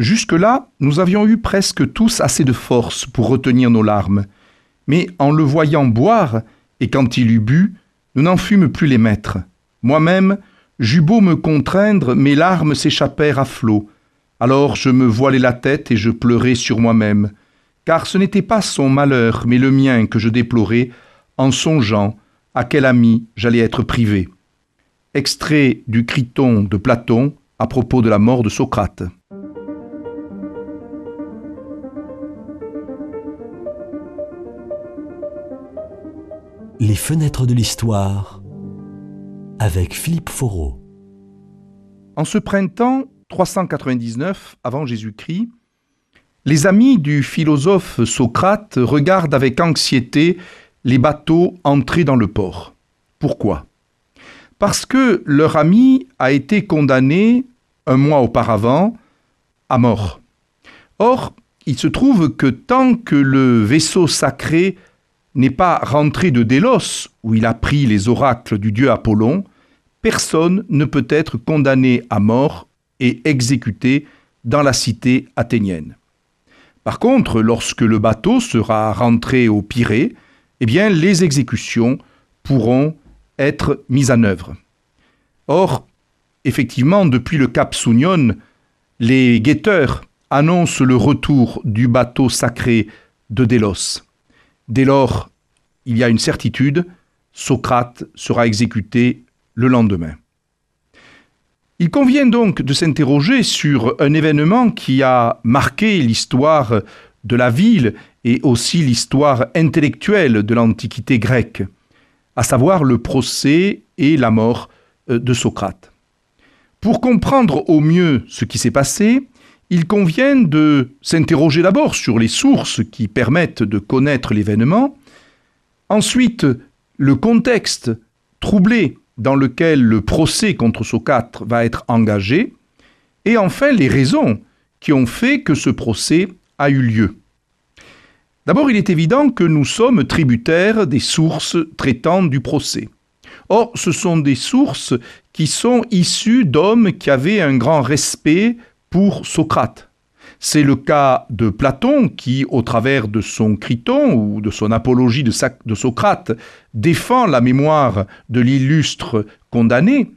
Jusque-là, nous avions eu presque tous assez de force pour retenir nos larmes, mais en le voyant boire, et quand il eut bu, nous n'en fûmes plus les maîtres. Moi-même, j'eus beau me contraindre, mes larmes s'échappèrent à flots. Alors je me voilai la tête et je pleurai sur moi-même, car ce n'était pas son malheur, mais le mien que je déplorais, en songeant à quel ami j'allais être privé. Extrait du Criton de Platon à propos de la mort de Socrate. Les fenêtres de l'histoire avec Philippe Foreau. En ce printemps 399 avant Jésus-Christ, les amis du philosophe Socrate regardent avec anxiété les bateaux entrés dans le port. Pourquoi? Parce que leur ami a été condamné un mois auparavant à mort. Or, il se trouve que tant que le vaisseau sacré n'est pas rentré de Délos, où il a pris les oracles du dieu Apollon, personne ne peut être condamné à mort et exécuté dans la cité athénienne. Par contre, lorsque le bateau sera rentré au Pirée, eh bien, les exécutions pourront être mises en œuvre. Or, effectivement, depuis le cap Sounion, les guetteurs annoncent le retour du bateau sacré de Délos. Dès lors, il y a une certitude, Socrate sera exécuté le lendemain. Il convient donc de s'interroger sur un événement qui a marqué l'histoire de la ville et aussi l'histoire intellectuelle de l'Antiquité grecque, à savoir le procès et la mort euh, de Socrate. Pour comprendre au mieux ce qui s'est passé, il convient de s'interroger d'abord sur les sources qui permettent de connaître l'événement, ensuite le contexte troublé dans lequel le procès contre Socrate va être engagé, et enfin les raisons qui ont fait que ce procès a eu lieu. D'abord, il est évident que nous sommes tributaires des sources traitant du procès. Or, ce sont des sources qui sont issues d'hommes qui avaient un grand respect pour Socrate. C'est le cas de Platon qui, au travers de son Criton ou de son apologie de, Socrate, défend la mémoire de l'illustre condamné,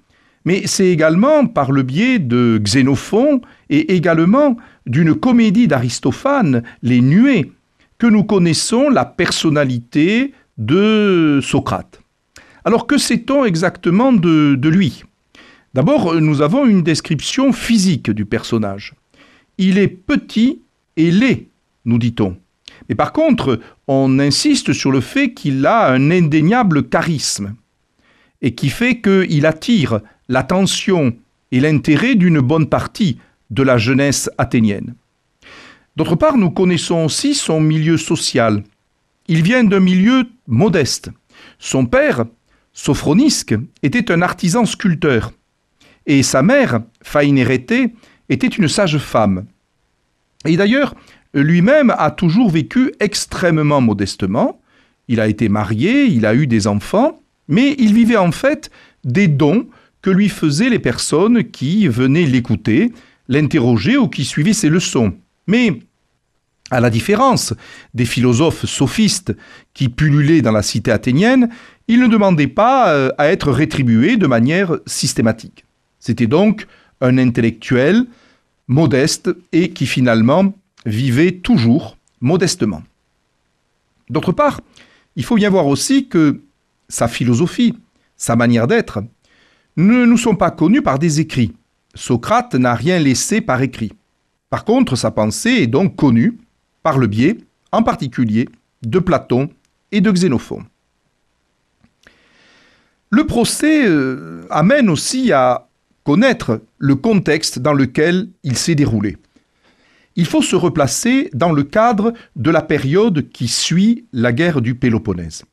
mais c'est également par le biais de Xénophon et également d'une comédie d'Aristophane, Les Nuées, que nous connaissons la personnalité de Socrate. Alors que sait-on exactement de, lui? D'abord, nous avons une description physique du personnage. Il est petit et laid, nous dit-on. Mais par contre, on insiste sur le fait qu'il a un indéniable charisme et qui fait qu'il attire l'attention et l'intérêt d'une bonne partie de la jeunesse athénienne. D'autre part, nous connaissons aussi son milieu social. Il vient d'un milieu modeste. Son père, Sophronisque, était un artisan sculpteur, et sa mère, Phainérete, était une sage femme. Et d'ailleurs, lui-même a toujours vécu extrêmement modestement. Il a été marié, il a eu des enfants, mais il vivait en fait des dons que lui faisaient les personnes qui venaient l'écouter, l'interroger ou qui suivaient ses leçons. Mais, à la différence des philosophes sophistes qui pullulaient dans la cité athénienne, il ne demandait pas euh, à être rétribué de manière systématique. C'était donc un intellectuel modeste et qui finalement vivait toujours modestement. D'autre part, il faut bien voir aussi que sa philosophie, sa manière d'être, ne nous sont pas connues par des écrits. Socrate n'a rien laissé par écrit. Par contre, sa pensée est donc connue par le biais, en particulier, de Platon et de Xénophon. Le procès euh, amène aussi à connaître le contexte dans lequel il s'est déroulé. Il faut se replacer dans le cadre de la période qui suit la guerre du Péloponnèse.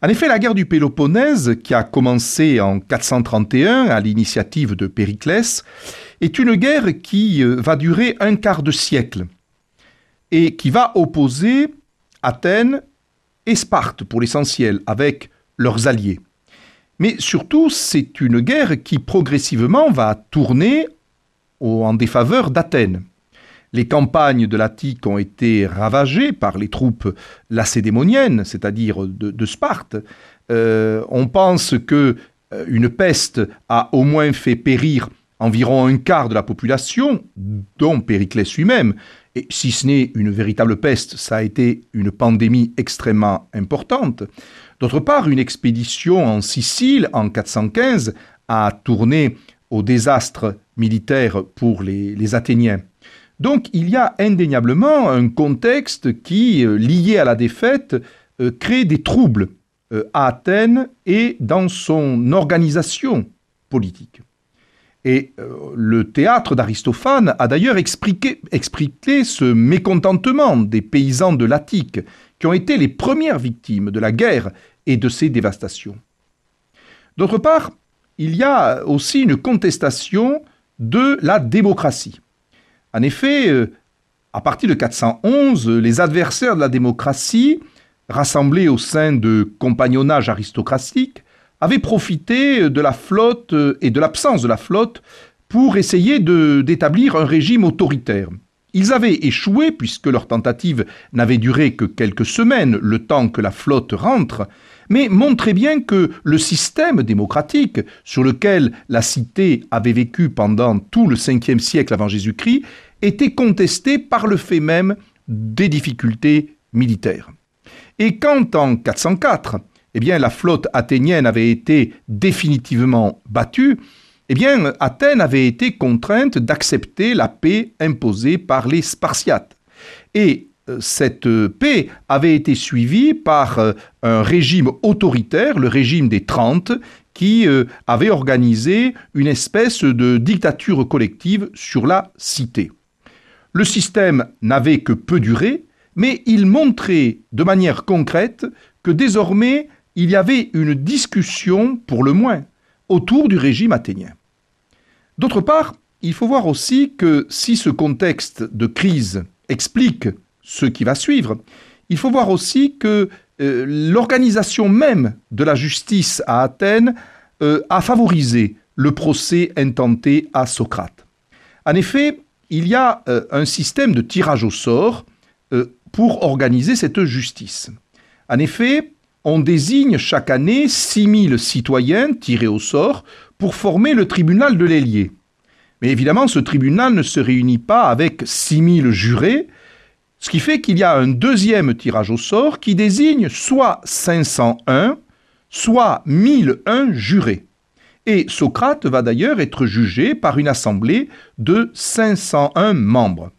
En effet, la guerre du Péloponnèse, qui a commencé en 431 à l'initiative de Périclès, est une guerre qui euh, va durer un quart de siècle et qui va opposer Athènes et Sparte pour l'essentiel avec leurs alliés. Mais surtout, c'est une guerre qui progressivement va tourner en défaveur d'Athènes. les campagnes de l'Attique ont été ravagées par les troupes lacédémoniennes, c'est-à-dire de, Sparte. Euh, on pense que euh, une peste a au moins fait périr environ un quart de la population, dont Périclès lui-même. Et si ce n'est une véritable peste, ça a été une pandémie extrêmement importante. D'autre part, une expédition en Sicile en 415 a tourné au désastre militaire pour les, Athéniens. Donc il y a indéniablement un contexte qui, euh, lié à la défaite, euh, crée des troubles euh, à Athènes et dans son organisation politique. Et le théâtre d'Aristophane a d'ailleurs expliqué, expliqué, ce mécontentement des paysans de l'Attique, qui ont été les premières victimes de la guerre et de ses dévastations. D'autre part, il y a aussi une contestation de la démocratie. En effet, euh, à partir de 411, les adversaires de la démocratie, rassemblés au sein de compagnonnages aristocratiques, avaient profité de la flotte euh, et de l'absence de la flotte pour essayer d'établir un régime autoritaire. Ils avaient échoué puisque leur tentative n'avait duré que quelques semaines, le temps que la flotte rentre, mais montrait bien que le système démocratique sur lequel la cité avait vécu pendant tout le 5e siècle avant Jésus-Christ était contesté par le fait même des difficultés militaires. Et quand en 404, eh la flotte athénienne avait été définitivement battue, eh Athènes avait été contrainte d'accepter la paix imposée par les Spartiates. Et euh, cette paix avait été suivie par euh, un régime autoritaire, le régime des Trente, qui euh, avait organisé une espèce de dictature collective sur la cité. Le système n'avait que peu duré, mais il montrait de manière concrète que désormais il y avait une discussion, pour le moins, autour du régime athénien. D'autre part, il faut voir aussi que si ce contexte de crise explique ce qui va suivre, il faut voir aussi que euh, l'organisation même de la justice à Athènes euh, a favorisé le procès intenté à Socrate. En effet, il y a euh, un système de tirage au sort pour organiser cette justice. En effet, on désigne chaque année 6000 citoyens tirés au sort pour former le tribunal de l'ailier. Mais évidemment, ce tribunal ne se réunit pas avec 6000 jurés, ce qui fait qu'il y a un deuxième tirage au sort qui désigne soit 501, soit 1001 jurés. Et Socrate va d'ailleurs être jugé par une assemblée de 501 membres.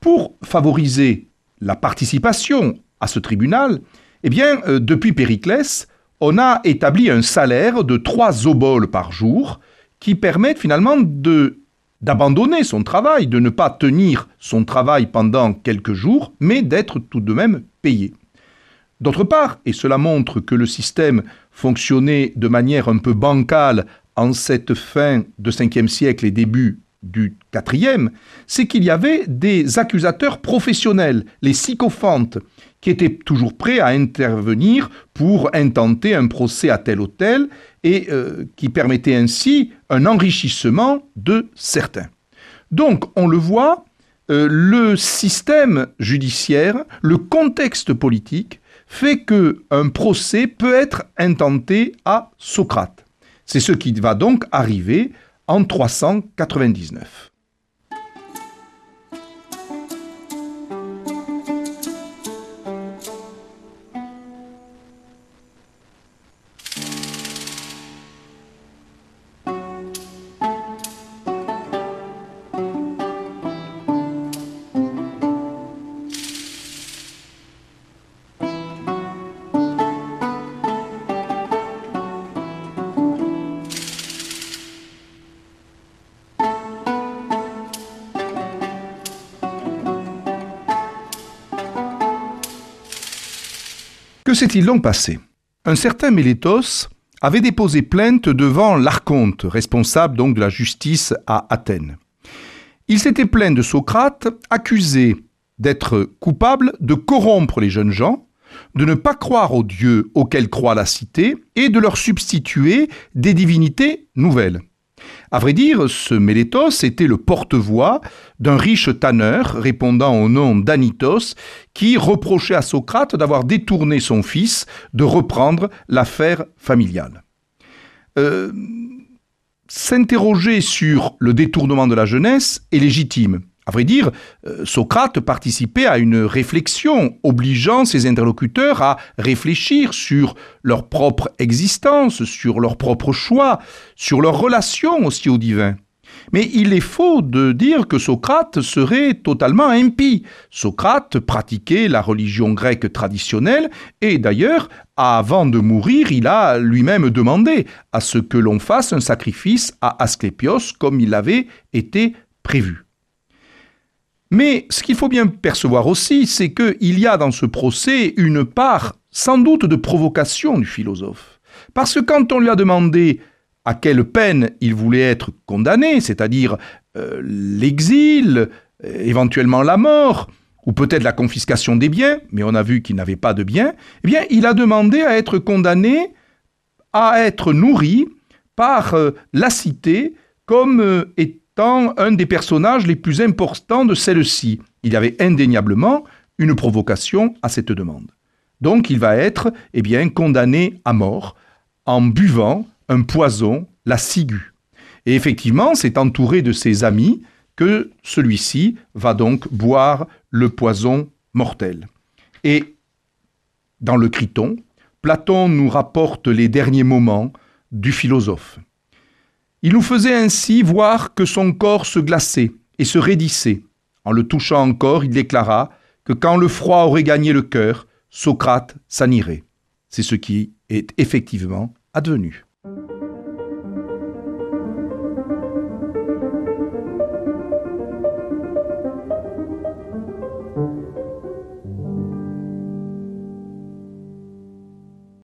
Pour favoriser la participation à ce tribunal, eh bien, euh, depuis Périclès, on a établi un salaire de 3 oboles par jour qui permettent finalement d'abandonner son travail, de ne pas tenir son travail pendant quelques jours, mais d'être tout de même payé. D'autre part, et cela montre que le système fonctionnait de manière un peu bancale en cette fin de 5e siècle et début du 4e, c'est qu'il y avait des accusateurs professionnels, les sycophantes, qui étaient toujours prêts à intervenir pour intenter un procès à tel ou tel et euh, qui permettait ainsi un enrichissement de certains. Donc, on le voit, euh, le système judiciaire, le contexte politique fait que un procès peut être intenté à Socrate. C'est ce qui va donc arriver en 399. Que s'est-il donc passé? Un certain Mélétos avait déposé plainte devant l'archonte, responsable donc de la justice à Athènes. Il s'était plaint de Socrate, accusé d'être coupable de corrompre les jeunes gens, de ne pas croire aux dieux auxquels croit la cité et de leur substituer des divinités nouvelles. À vrai dire, ce Mélétos était le porte-voix d'un riche tanneur répondant au nom d'Anitos qui reprochait à Socrate d'avoir détourné son fils de reprendre l'affaire familiale. Euh, s'interroger sur le détournement de la jeunesse est légitime. À vrai dire, euh, Socrate participait à une réflexion obligeant ses interlocuteurs à réfléchir sur leur propre existence, sur leurs propres choix, sur leur relation aussi au divin. Mais il est faux de dire que Socrate serait totalement impie. Socrate pratiquait la religion grecque traditionnelle et d'ailleurs, avant de mourir, il a lui-même demandé à ce que l'on fasse un sacrifice à Asclépios comme il avait été prévu. Mais ce qu'il faut bien percevoir aussi, c'est qu'il y a dans ce procès une part sans doute de provocation du philosophe. Parce que quand on lui a demandé à quelle peine il voulait être condamné, c'est-à-dire euh, l'exil, euh, éventuellement la mort, ou peut-être la confiscation des biens, mais on a vu qu'il n'avait pas de biens, eh bien, il a demandé à être condamné à être nourri par euh, la cité comme étant un des personnages les plus importants de celle-ci. Il y avait indéniablement une provocation à cette demande. Donc il va être eh bien, condamné à mort en buvant un poison, la ciguë. Et effectivement, c'est entouré de ses amis que celui-ci va donc boire le poison mortel. Et dans le Criton, Platon nous rapporte les derniers moments du philosophe. Il nous faisait ainsi voir que son corps se glaçait et se raidissait. En le touchant encore, il déclara que quand le froid aurait gagné le cœur, Socrate s'en irait. C'est ce qui est effectivement advenu.